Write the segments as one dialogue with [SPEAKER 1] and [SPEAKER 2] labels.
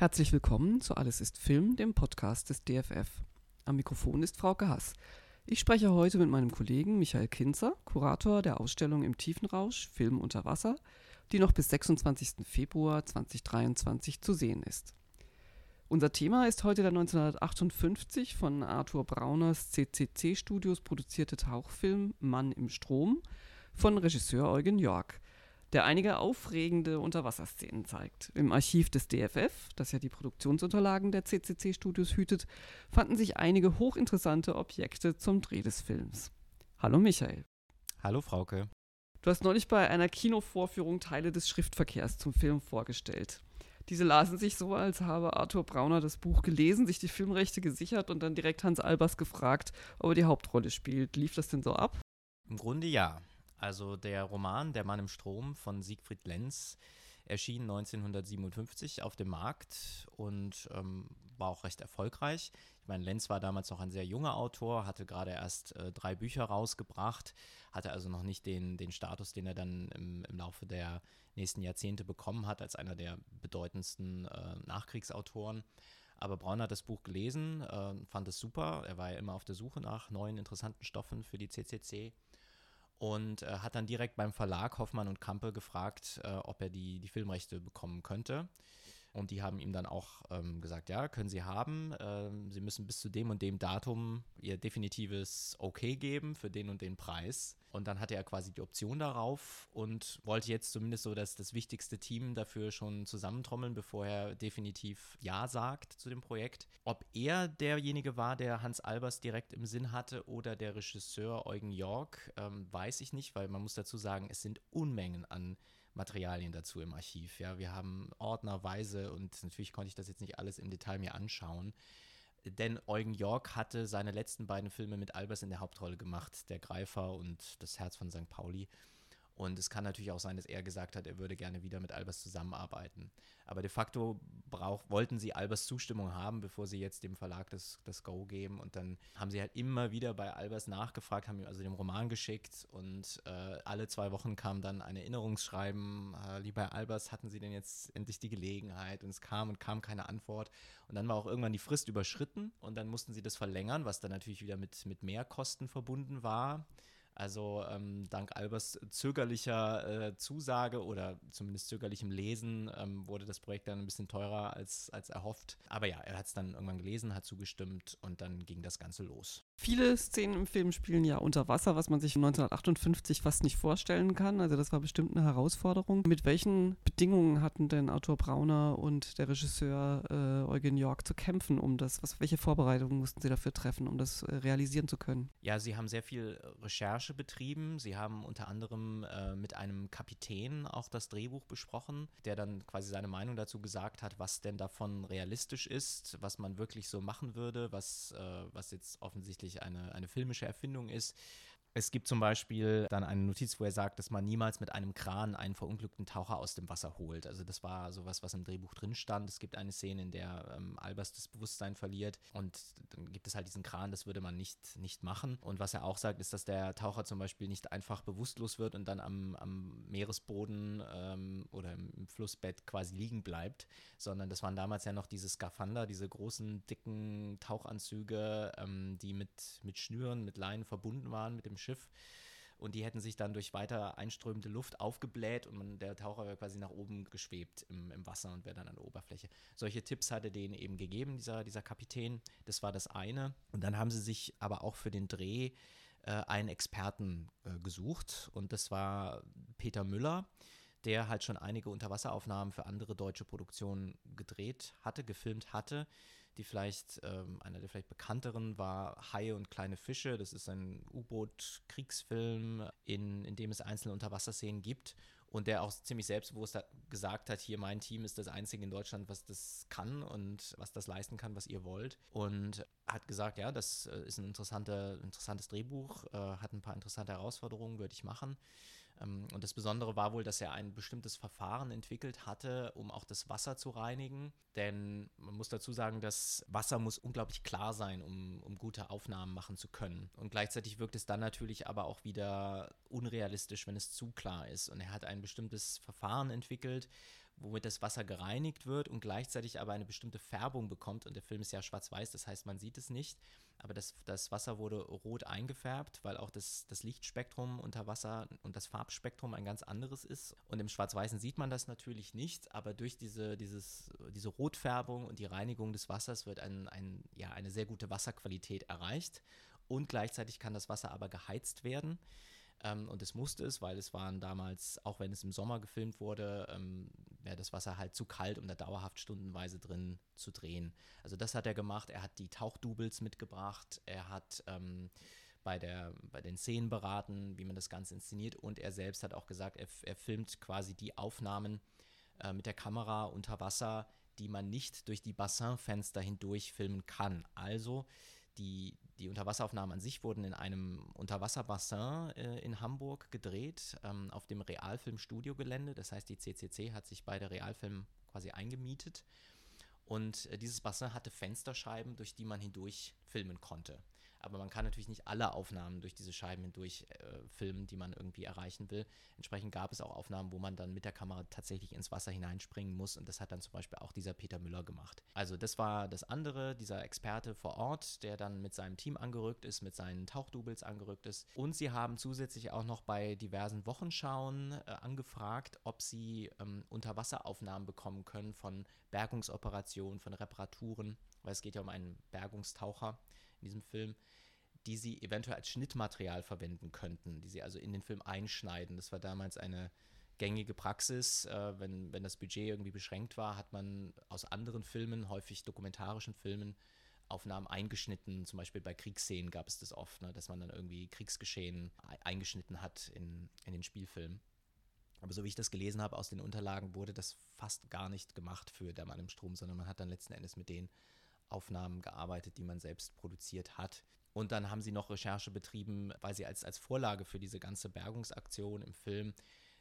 [SPEAKER 1] Herzlich willkommen zu Alles ist Film, dem Podcast des DFF. Am Mikrofon ist Frau Haas. Ich spreche heute mit meinem Kollegen Michael Kinzer, Kurator der Ausstellung im Tiefenrausch Film unter Wasser, die noch bis 26. Februar 2023 zu sehen ist. Unser Thema ist heute der 1958 von Arthur Brauners CCC Studios produzierte Tauchfilm Mann im Strom von Regisseur Eugen York, der einige aufregende Unterwasserszenen zeigt. Im Archiv des DFF, das ja die Produktionsunterlagen der CCC Studios hütet, fanden sich einige hochinteressante Objekte zum Dreh des Films. Hallo Michael.
[SPEAKER 2] Hallo Frauke.
[SPEAKER 1] Du hast neulich bei einer Kinovorführung Teile des Schriftverkehrs zum Film vorgestellt. Diese lasen sich so, als habe Arthur Brauner das Buch gelesen, sich die Filmrechte gesichert und dann direkt Hans Albers gefragt, ob er die Hauptrolle spielt. Lief das denn so ab?
[SPEAKER 2] Im Grunde ja. Also der Roman Der Mann im Strom von Siegfried Lenz erschien 1957 auf dem Markt und ähm, war auch recht erfolgreich. Ich meine, Lenz war damals noch ein sehr junger Autor, hatte gerade erst äh, drei Bücher rausgebracht, hatte also noch nicht den, den Status, den er dann im, im Laufe der nächsten Jahrzehnte bekommen hat, als einer der bedeutendsten äh, Nachkriegsautoren. Aber Braun hat das Buch gelesen, äh, fand es super. Er war ja immer auf der Suche nach neuen interessanten Stoffen für die CCC und äh, hat dann direkt beim Verlag Hoffmann und Kampe gefragt, äh, ob er die, die Filmrechte bekommen könnte. Und die haben ihm dann auch ähm, gesagt, ja, können Sie haben. Ähm, Sie müssen bis zu dem und dem Datum Ihr definitives Okay geben für den und den Preis. Und dann hatte er quasi die Option darauf und wollte jetzt zumindest so das, das wichtigste Team dafür schon zusammentrommeln, bevor er definitiv Ja sagt zu dem Projekt. Ob er derjenige war, der Hans Albers direkt im Sinn hatte oder der Regisseur Eugen York, ähm, weiß ich nicht, weil man muss dazu sagen, es sind Unmengen an Materialien dazu im Archiv. Ja, wir haben ordnerweise und natürlich konnte ich das jetzt nicht alles im Detail mir anschauen. Denn Eugen York hatte seine letzten beiden Filme mit Albers in der Hauptrolle gemacht, Der Greifer und Das Herz von St. Pauli. Und es kann natürlich auch sein, dass er gesagt hat, er würde gerne wieder mit Albers zusammenarbeiten. Aber de facto brauch, wollten sie Albers Zustimmung haben, bevor sie jetzt dem Verlag das, das Go geben. Und dann haben sie halt immer wieder bei Albers nachgefragt, haben ihm also den Roman geschickt und äh, alle zwei Wochen kam dann ein Erinnerungsschreiben, äh, lieber Albers, hatten sie denn jetzt endlich die Gelegenheit? Und es kam und kam keine Antwort. Und dann war auch irgendwann die Frist überschritten und dann mussten sie das verlängern, was dann natürlich wieder mit, mit Mehrkosten verbunden war. Also ähm, dank Albers zögerlicher äh, Zusage oder zumindest zögerlichem Lesen ähm, wurde das Projekt dann ein bisschen teurer als, als erhofft. Aber ja, er hat es dann irgendwann gelesen, hat zugestimmt und dann ging das Ganze los.
[SPEAKER 1] Viele Szenen im Film spielen ja unter Wasser, was man sich 1958 fast nicht vorstellen kann. Also das war bestimmt eine Herausforderung. Mit welchen Bedingungen hatten denn Arthur Brauner und der Regisseur äh, Eugen York zu kämpfen, um das? Was, welche Vorbereitungen mussten sie dafür treffen, um das äh, realisieren zu können?
[SPEAKER 2] Ja, sie haben sehr viel Recherche betrieben. Sie haben unter anderem äh, mit einem Kapitän auch das Drehbuch besprochen, der dann quasi seine Meinung dazu gesagt hat, was denn davon realistisch ist, was man wirklich so machen würde, was, äh, was jetzt offensichtlich tatsächlich eine, eine filmische Erfindung ist. Es gibt zum Beispiel dann eine Notiz, wo er sagt, dass man niemals mit einem Kran einen verunglückten Taucher aus dem Wasser holt. Also das war sowas, was im Drehbuch drin stand. Es gibt eine Szene, in der ähm, Albers das Bewusstsein verliert und dann gibt es halt diesen Kran, das würde man nicht, nicht machen. Und was er auch sagt, ist, dass der Taucher zum Beispiel nicht einfach bewusstlos wird und dann am, am Meeresboden ähm, oder im Flussbett quasi liegen bleibt, sondern das waren damals ja noch diese Skafander, diese großen, dicken Tauchanzüge, ähm, die mit, mit Schnüren, mit Leinen verbunden waren mit dem Schiff. Und die hätten sich dann durch weiter einströmende Luft aufgebläht und der Taucher wäre quasi nach oben geschwebt im, im Wasser und wäre dann an der Oberfläche. Solche Tipps hatte denen eben gegeben, dieser, dieser Kapitän. Das war das eine. Und dann haben sie sich aber auch für den Dreh äh, einen Experten äh, gesucht und das war Peter Müller der halt schon einige Unterwasseraufnahmen für andere deutsche Produktionen gedreht hatte, gefilmt hatte die vielleicht, ähm, einer der vielleicht bekannteren war Haie und kleine Fische. Das ist ein U-Boot-Kriegsfilm, in, in dem es einzelne Unterwasserszenen gibt und der auch ziemlich selbstbewusst gesagt hat, hier mein Team ist das einzige in Deutschland, was das kann und was das leisten kann, was ihr wollt. Und hat gesagt, ja, das äh, ist ein interessante, interessantes Drehbuch, äh, hat ein paar interessante Herausforderungen, würde ich machen. Ähm, und das Besondere war wohl, dass er ein bestimmtes Verfahren entwickelt hatte, um auch das Wasser zu reinigen. Denn man muss dazu sagen, das Wasser muss unglaublich klar sein, um, um gute Aufnahmen machen zu können. Und gleichzeitig wirkt es dann natürlich aber auch wieder unrealistisch, wenn es zu klar ist. Und er hat ein bestimmtes Verfahren entwickelt, womit das Wasser gereinigt wird und gleichzeitig aber eine bestimmte Färbung bekommt. Und der Film ist ja schwarz-weiß, das heißt, man sieht es nicht. Aber das, das Wasser wurde rot eingefärbt, weil auch das, das Lichtspektrum unter Wasser und das Farbspektrum ein ganz anderes ist. Und im Schwarz-Weißen sieht man das natürlich nicht, aber durch diese, dieses, diese Rotfärbung und die Reinigung des Wassers wird ein, ein, ja, eine sehr gute Wasserqualität erreicht. Und gleichzeitig kann das Wasser aber geheizt werden. Ähm, und es musste es, weil es waren damals, auch wenn es im Sommer gefilmt wurde, ähm, wäre das Wasser halt zu kalt, um da dauerhaft stundenweise drin zu drehen. Also das hat er gemacht. Er hat die Tauchdoubles mitgebracht. Er hat ähm, bei, der, bei den Szenen beraten, wie man das Ganze inszeniert. Und er selbst hat auch gesagt, er, er filmt quasi die Aufnahmen äh, mit der Kamera unter Wasser, die man nicht durch die Bassinfenster hindurch filmen kann. Also die, die Unterwasseraufnahmen an sich wurden in einem Unterwasserbassin äh, in Hamburg gedreht, ähm, auf dem Realfilm-Studiogelände. Das heißt, die CCC hat sich bei der Realfilm quasi eingemietet. Und äh, dieses Bassin hatte Fensterscheiben, durch die man hindurch filmen konnte. Aber man kann natürlich nicht alle Aufnahmen durch diese Scheiben hindurch äh, filmen, die man irgendwie erreichen will. Entsprechend gab es auch Aufnahmen, wo man dann mit der Kamera tatsächlich ins Wasser hineinspringen muss. Und das hat dann zum Beispiel auch dieser Peter Müller gemacht. Also das war das andere, dieser Experte vor Ort, der dann mit seinem Team angerückt ist, mit seinen Tauchdoubles angerückt ist. Und sie haben zusätzlich auch noch bei diversen Wochenschauen äh, angefragt, ob sie ähm, Unterwasseraufnahmen bekommen können von Bergungsoperationen, von Reparaturen, weil es geht ja um einen Bergungstaucher in diesem Film, die sie eventuell als Schnittmaterial verwenden könnten, die sie also in den Film einschneiden. Das war damals eine gängige Praxis. Äh, wenn, wenn das Budget irgendwie beschränkt war, hat man aus anderen Filmen, häufig dokumentarischen Filmen, Aufnahmen eingeschnitten. Zum Beispiel bei Kriegsszenen gab es das oft, ne, dass man dann irgendwie Kriegsgeschehen eingeschnitten hat in, in den Spielfilm. Aber so wie ich das gelesen habe aus den Unterlagen, wurde das fast gar nicht gemacht für Der Mann im Strom, sondern man hat dann letzten Endes mit den Aufnahmen gearbeitet, die man selbst produziert hat. Und dann haben sie noch Recherche betrieben, weil sie als, als Vorlage für diese ganze Bergungsaktion im Film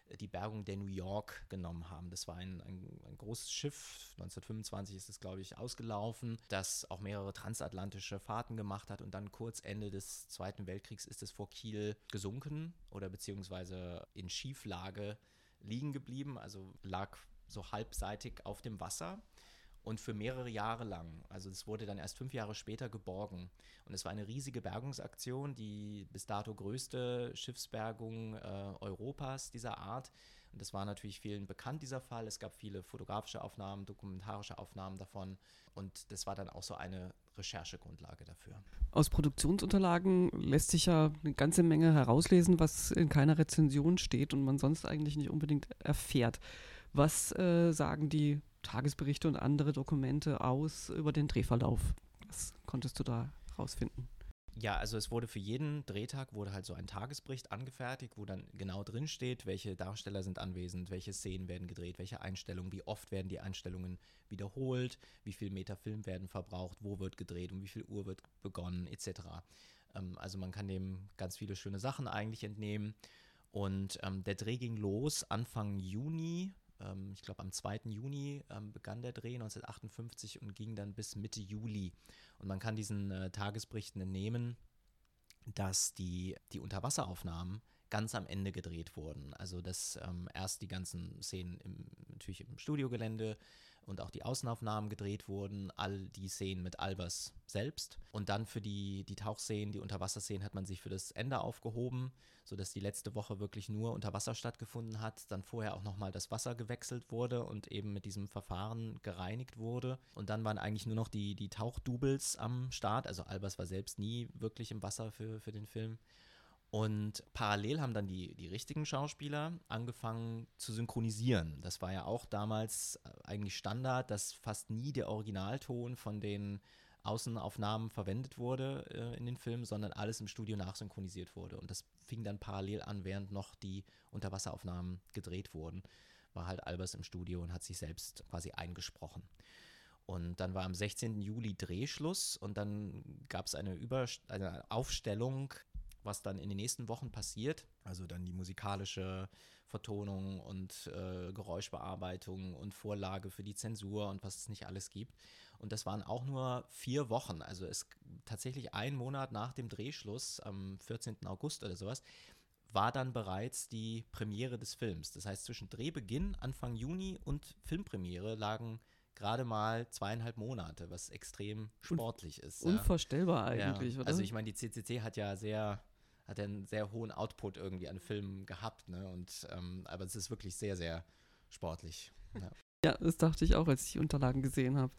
[SPEAKER 2] äh, die Bergung der New York genommen haben. Das war ein, ein, ein großes Schiff, 1925 ist es, glaube ich, ausgelaufen, das auch mehrere transatlantische Fahrten gemacht hat und dann kurz Ende des Zweiten Weltkriegs ist es vor Kiel gesunken oder beziehungsweise in Schieflage liegen geblieben, also lag so halbseitig auf dem Wasser und für mehrere Jahre lang. Also es wurde dann erst fünf Jahre später geborgen. Und es war eine riesige Bergungsaktion, die bis dato größte Schiffsbergung äh, Europas dieser Art. Und das war natürlich vielen bekannt, dieser Fall. Es gab viele fotografische Aufnahmen, dokumentarische Aufnahmen davon. Und das war dann auch so eine Recherchegrundlage dafür.
[SPEAKER 1] Aus Produktionsunterlagen lässt sich ja eine ganze Menge herauslesen, was in keiner Rezension steht und man sonst eigentlich nicht unbedingt erfährt. Was äh, sagen die Tagesberichte und andere Dokumente aus über den Drehverlauf. Was konntest du da rausfinden?
[SPEAKER 2] Ja, also es wurde für jeden Drehtag wurde halt so ein Tagesbericht angefertigt, wo dann genau drin steht, welche Darsteller sind anwesend, welche Szenen werden gedreht, welche Einstellungen, wie oft werden die Einstellungen wiederholt, wie viel Meter Film werden verbraucht, wo wird gedreht, um wie viel Uhr wird begonnen, etc. Ähm, also man kann dem ganz viele schöne Sachen eigentlich entnehmen. Und ähm, der Dreh ging los Anfang Juni ähm, ich glaube am 2. Juni ähm, begann der Dreh 1958 und ging dann bis Mitte Juli. Und man kann diesen äh, Tagesberichten entnehmen, dass die, die Unterwasseraufnahmen ganz am Ende gedreht wurden. Also dass ähm, erst die ganzen Szenen im, natürlich im Studiogelände und auch die Außenaufnahmen gedreht wurden, all die Szenen mit Albers selbst. Und dann für die, die Tauchszenen, die Unterwasserszenen hat man sich für das Ende aufgehoben, sodass die letzte Woche wirklich nur unter Wasser stattgefunden hat, dann vorher auch nochmal das Wasser gewechselt wurde und eben mit diesem Verfahren gereinigt wurde. Und dann waren eigentlich nur noch die, die Tauchdoubles am Start. Also Albers war selbst nie wirklich im Wasser für, für den Film. Und parallel haben dann die, die richtigen Schauspieler angefangen zu synchronisieren. Das war ja auch damals äh, eigentlich Standard, dass fast nie der Originalton von den Außenaufnahmen verwendet wurde äh, in den Filmen, sondern alles im Studio nachsynchronisiert wurde. Und das fing dann parallel an, während noch die Unterwasseraufnahmen gedreht wurden. War halt Albers im Studio und hat sich selbst quasi eingesprochen. Und dann war am 16. Juli Drehschluss und dann gab es eine, eine Aufstellung was dann in den nächsten Wochen passiert. Also dann die musikalische Vertonung und äh, Geräuschbearbeitung und Vorlage für die Zensur und was es nicht alles gibt. Und das waren auch nur vier Wochen. Also es tatsächlich ein Monat nach dem Drehschluss, am 14. August oder sowas, war dann bereits die Premiere des Films. Das heißt, zwischen Drehbeginn Anfang Juni und Filmpremiere lagen gerade mal zweieinhalb Monate, was extrem sportlich ist.
[SPEAKER 1] Unvorstellbar eigentlich,
[SPEAKER 2] ja.
[SPEAKER 1] oder?
[SPEAKER 2] Also ich meine, die CCC hat ja sehr hat ja einen sehr hohen Output irgendwie an Filmen gehabt, ne? Und ähm, aber es ist wirklich sehr, sehr sportlich.
[SPEAKER 1] Ja. Ja, das dachte ich auch, als ich die Unterlagen gesehen habe.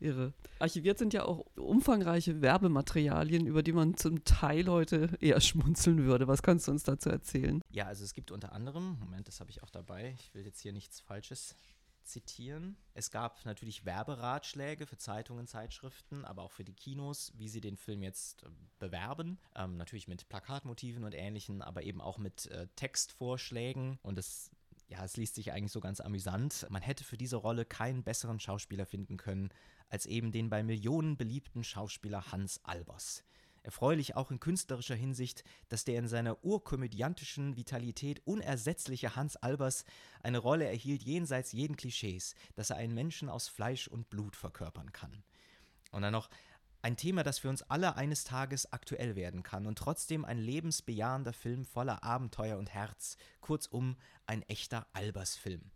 [SPEAKER 1] Irre. Archiviert sind ja auch umfangreiche Werbematerialien, über die man zum Teil heute eher schmunzeln würde. Was kannst du uns dazu erzählen?
[SPEAKER 2] Ja, also es gibt unter anderem, Moment, das habe ich auch dabei, ich will jetzt hier nichts Falsches zitieren. Es gab natürlich Werberatschläge für Zeitungen, Zeitschriften, aber auch für die Kinos, wie sie den Film jetzt äh, bewerben. Ähm, natürlich mit Plakatmotiven und ähnlichen, aber eben auch mit äh, Textvorschlägen. Und es ja, es liest sich eigentlich so ganz amüsant. Man hätte für diese Rolle keinen besseren Schauspieler finden können als eben den bei Millionen beliebten Schauspieler Hans Albers. Erfreulich auch in künstlerischer Hinsicht, dass der in seiner urkomödiantischen Vitalität unersetzliche Hans Albers eine Rolle erhielt jenseits jeden Klischees, dass er einen Menschen aus Fleisch und Blut verkörpern kann. Und dann noch ein Thema, das für uns alle eines Tages aktuell werden kann und trotzdem ein lebensbejahender Film voller Abenteuer und Herz. Kurzum, ein echter Albers-Film.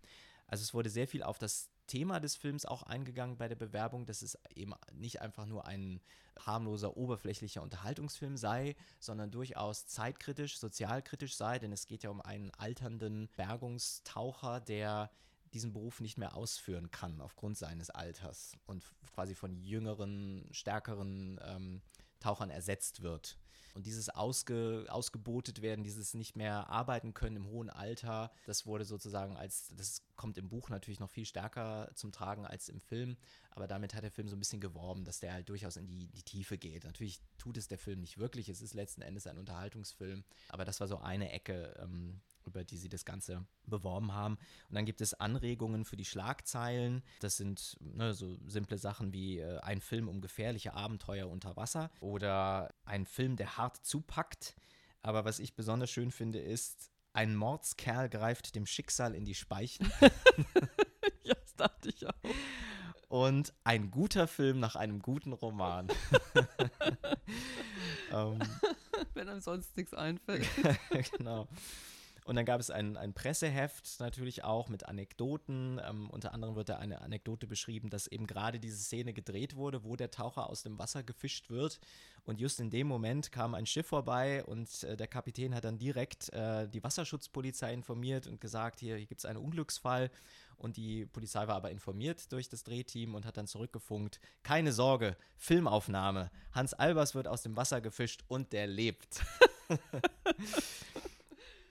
[SPEAKER 2] Also es wurde sehr viel auf das Thema des Films auch eingegangen bei der Bewerbung, dass es eben nicht einfach nur ein harmloser, oberflächlicher Unterhaltungsfilm sei, sondern durchaus zeitkritisch, sozialkritisch sei, denn es geht ja um einen alternden Bergungstaucher, der diesen Beruf nicht mehr ausführen kann aufgrund seines Alters und quasi von jüngeren, stärkeren ähm, Tauchern ersetzt wird. Und dieses ausge, ausgebotet werden, dieses nicht mehr arbeiten können im hohen Alter, das wurde sozusagen als, das kommt im Buch natürlich noch viel stärker zum Tragen als im Film, aber damit hat der Film so ein bisschen geworben, dass der halt durchaus in die, die Tiefe geht. Natürlich tut es der Film nicht wirklich, es ist letzten Endes ein Unterhaltungsfilm, aber das war so eine Ecke, ähm, über die sie das Ganze beworben haben. Und dann gibt es Anregungen für die Schlagzeilen. Das sind ne, so simple Sachen wie äh, ein Film um gefährliche Abenteuer unter Wasser oder ein Film, der hart zupackt. Aber was ich besonders schön finde, ist, ein Mordskerl greift dem Schicksal in die Speichen.
[SPEAKER 1] ja, das dachte ich auch.
[SPEAKER 2] Und ein guter Film nach einem guten Roman.
[SPEAKER 1] ähm, Wenn einem sonst nichts einfällt.
[SPEAKER 2] genau. Und dann gab es ein, ein Presseheft natürlich auch mit Anekdoten. Ähm, unter anderem wird da eine Anekdote beschrieben, dass eben gerade diese Szene gedreht wurde, wo der Taucher aus dem Wasser gefischt wird. Und just in dem Moment kam ein Schiff vorbei und äh, der Kapitän hat dann direkt äh, die Wasserschutzpolizei informiert und gesagt, hier, hier gibt es einen Unglücksfall. Und die Polizei war aber informiert durch das Drehteam und hat dann zurückgefunkt. Keine Sorge, Filmaufnahme. Hans Albers wird aus dem Wasser gefischt und der lebt.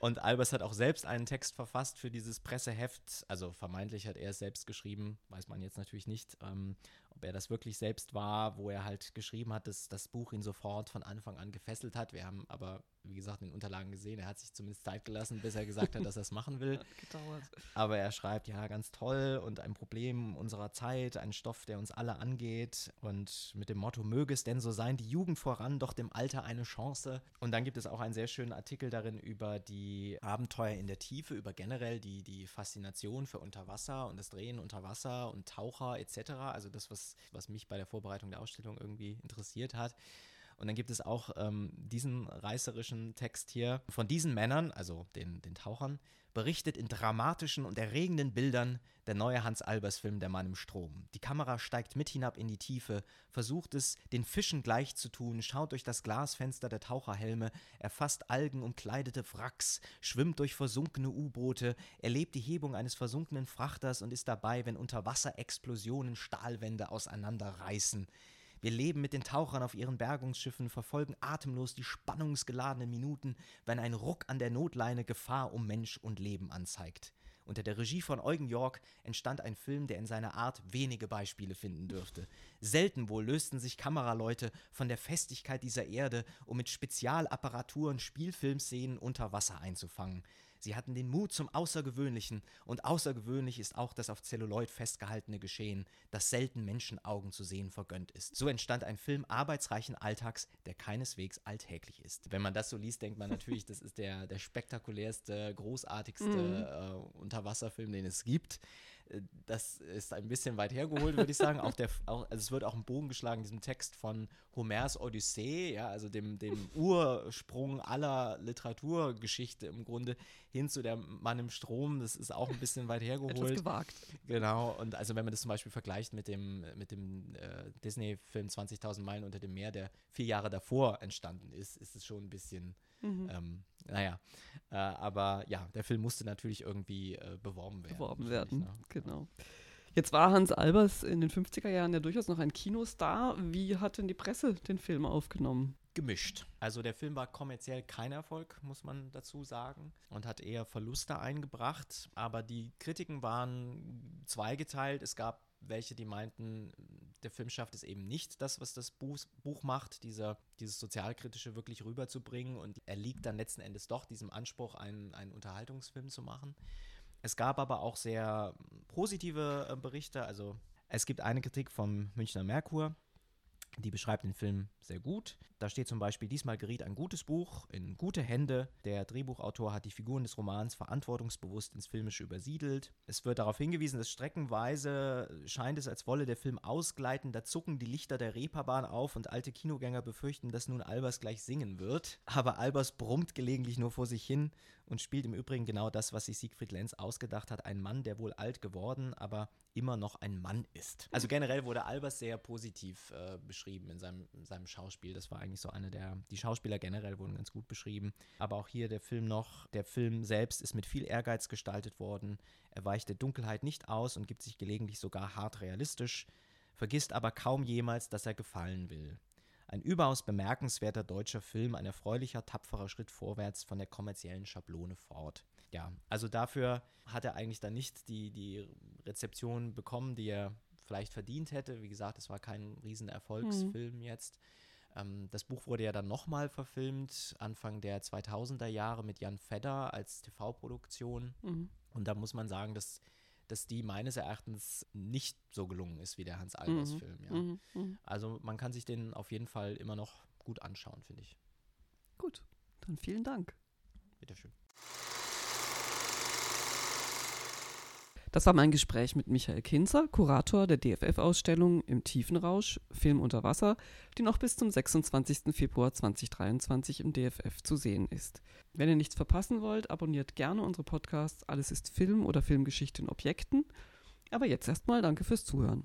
[SPEAKER 2] Und Albers hat auch selbst einen Text verfasst für dieses Presseheft. Also vermeintlich hat er es selbst geschrieben, weiß man jetzt natürlich nicht. Ähm, ob er das wirklich selbst war, wo er halt geschrieben hat, dass das Buch ihn sofort von Anfang an gefesselt hat. Wir haben aber, wie gesagt, in den Unterlagen gesehen, er hat sich zumindest Zeit gelassen, bis er gesagt hat, dass er es machen will. Aber er schreibt, ja, ganz toll und ein Problem unserer Zeit, ein Stoff, der uns alle angeht und mit dem Motto, möge es denn so sein, die Jugend voran, doch dem Alter eine Chance. Und dann gibt es auch einen sehr schönen Artikel darin über die Abenteuer in der Tiefe, über generell die, die Faszination für Unterwasser und das Drehen unter Wasser und Taucher etc. Also das, was was, mich bei der Vorbereitung der Ausstellung irgendwie interessiert hat. Und dann gibt es auch ähm, diesen reißerischen Text hier von diesen Männern, also den, den Tauchern, berichtet in dramatischen und erregenden Bildern der neue Hans Albers Film Der Mann im Strom. Die Kamera steigt mit hinab in die Tiefe, versucht es, den Fischen gleich zu tun, schaut durch das Glasfenster der Taucherhelme, erfasst Algen umkleidete Wracks, schwimmt durch versunkene U-Boote, erlebt die Hebung eines versunkenen Frachters und ist dabei, wenn unter Wasser Explosionen Stahlwände auseinanderreißen. Wir leben mit den Tauchern auf ihren Bergungsschiffen, verfolgen atemlos die spannungsgeladenen Minuten, wenn ein Ruck an der Notleine Gefahr um Mensch und Leben anzeigt. Unter der Regie von Eugen York entstand ein Film, der in seiner Art wenige Beispiele finden dürfte. Selten wohl lösten sich Kameraleute von der Festigkeit dieser Erde, um mit Spezialapparaturen Spielfilmszenen unter Wasser einzufangen. Sie hatten den Mut zum Außergewöhnlichen und außergewöhnlich ist auch das auf Zelluloid festgehaltene Geschehen, das selten Menschenaugen zu sehen vergönnt ist. So entstand ein Film arbeitsreichen Alltags, der keineswegs alltäglich ist. Wenn man das so liest, denkt man natürlich, das ist der, der spektakulärste, großartigste mhm. äh, Unterwasserfilm, den es gibt. Äh, das ist ein bisschen weit hergeholt, würde ich sagen. Auch der, auch, also es wird auch ein Bogen geschlagen, diesem Text von Homers Odyssee, ja, also dem, dem Ursprung aller Literaturgeschichte im Grunde hin zu der Mann im Strom. Das ist auch ein bisschen weit hergeholt. Etwas
[SPEAKER 1] gewagt.
[SPEAKER 2] Genau. Und also wenn man das zum Beispiel vergleicht mit dem, mit dem äh, Disney-Film 20.000 Meilen unter dem Meer, der vier Jahre davor entstanden ist, ist es schon ein bisschen Mhm. Ähm, naja, äh, aber ja, der Film musste natürlich irgendwie äh, beworben werden.
[SPEAKER 1] Beworben werden, ne? genau. Jetzt war Hans Albers in den 50er Jahren ja durchaus noch ein Kinostar. Wie hat denn die Presse den Film aufgenommen?
[SPEAKER 2] Gemischt. Also der Film war kommerziell kein Erfolg, muss man dazu sagen, und hat eher Verluste eingebracht. Aber die Kritiken waren zweigeteilt. Es gab welche, die meinten, der Film schafft es eben nicht, das, was das Buch, Buch macht, dieser, dieses Sozialkritische wirklich rüberzubringen. Und er liegt dann letzten Endes doch diesem Anspruch, einen, einen Unterhaltungsfilm zu machen. Es gab aber auch sehr positive äh, Berichte. Also es gibt eine Kritik vom Münchner Merkur, die beschreibt den Film sehr gut. Da steht zum Beispiel, diesmal geriet ein gutes Buch in gute Hände. Der Drehbuchautor hat die Figuren des Romans verantwortungsbewusst ins Filmische übersiedelt. Es wird darauf hingewiesen, dass streckenweise scheint es, als wolle der Film ausgleiten. Da zucken die Lichter der Reeperbahn auf und alte Kinogänger befürchten, dass nun Albers gleich singen wird. Aber Albers brummt gelegentlich nur vor sich hin und spielt im Übrigen genau das, was sich Siegfried Lenz ausgedacht hat. Ein Mann, der wohl alt geworden, aber immer noch ein Mann ist. Also generell wurde Albers sehr positiv äh, beschrieben in seinem, in seinem Schauspiel. Das war eigentlich so eine der, die Schauspieler generell wurden ganz gut beschrieben. Aber auch hier der Film noch, der Film selbst ist mit viel Ehrgeiz gestaltet worden. Er weicht der Dunkelheit nicht aus und gibt sich gelegentlich sogar hart realistisch, vergisst aber kaum jemals, dass er gefallen will. Ein überaus bemerkenswerter deutscher Film, ein erfreulicher, tapferer Schritt vorwärts von der kommerziellen Schablone fort. Ja, also dafür hat er eigentlich dann nicht die, die Rezeption bekommen, die er vielleicht verdient hätte. Wie gesagt, es war kein Riesenerfolgsfilm mhm. jetzt. Ähm, das Buch wurde ja dann nochmal verfilmt, Anfang der 2000er Jahre mit Jan Fedder als TV-Produktion. Mhm. Und da muss man sagen, dass dass die meines Erachtens nicht so gelungen ist wie der Hans Albers mhm. Film. Ja. Mhm. Mhm. Also man kann sich den auf jeden Fall immer noch gut anschauen, finde ich.
[SPEAKER 1] Gut, dann vielen Dank.
[SPEAKER 2] Bitteschön.
[SPEAKER 1] Das war mein Gespräch mit Michael Kinzer, Kurator der DFF-Ausstellung im Tiefenrausch Film unter Wasser, die noch bis zum 26. Februar 2023 im DFF zu sehen ist. Wenn ihr nichts verpassen wollt, abonniert gerne unsere Podcasts Alles ist Film oder Filmgeschichte in Objekten. Aber jetzt erstmal danke fürs Zuhören.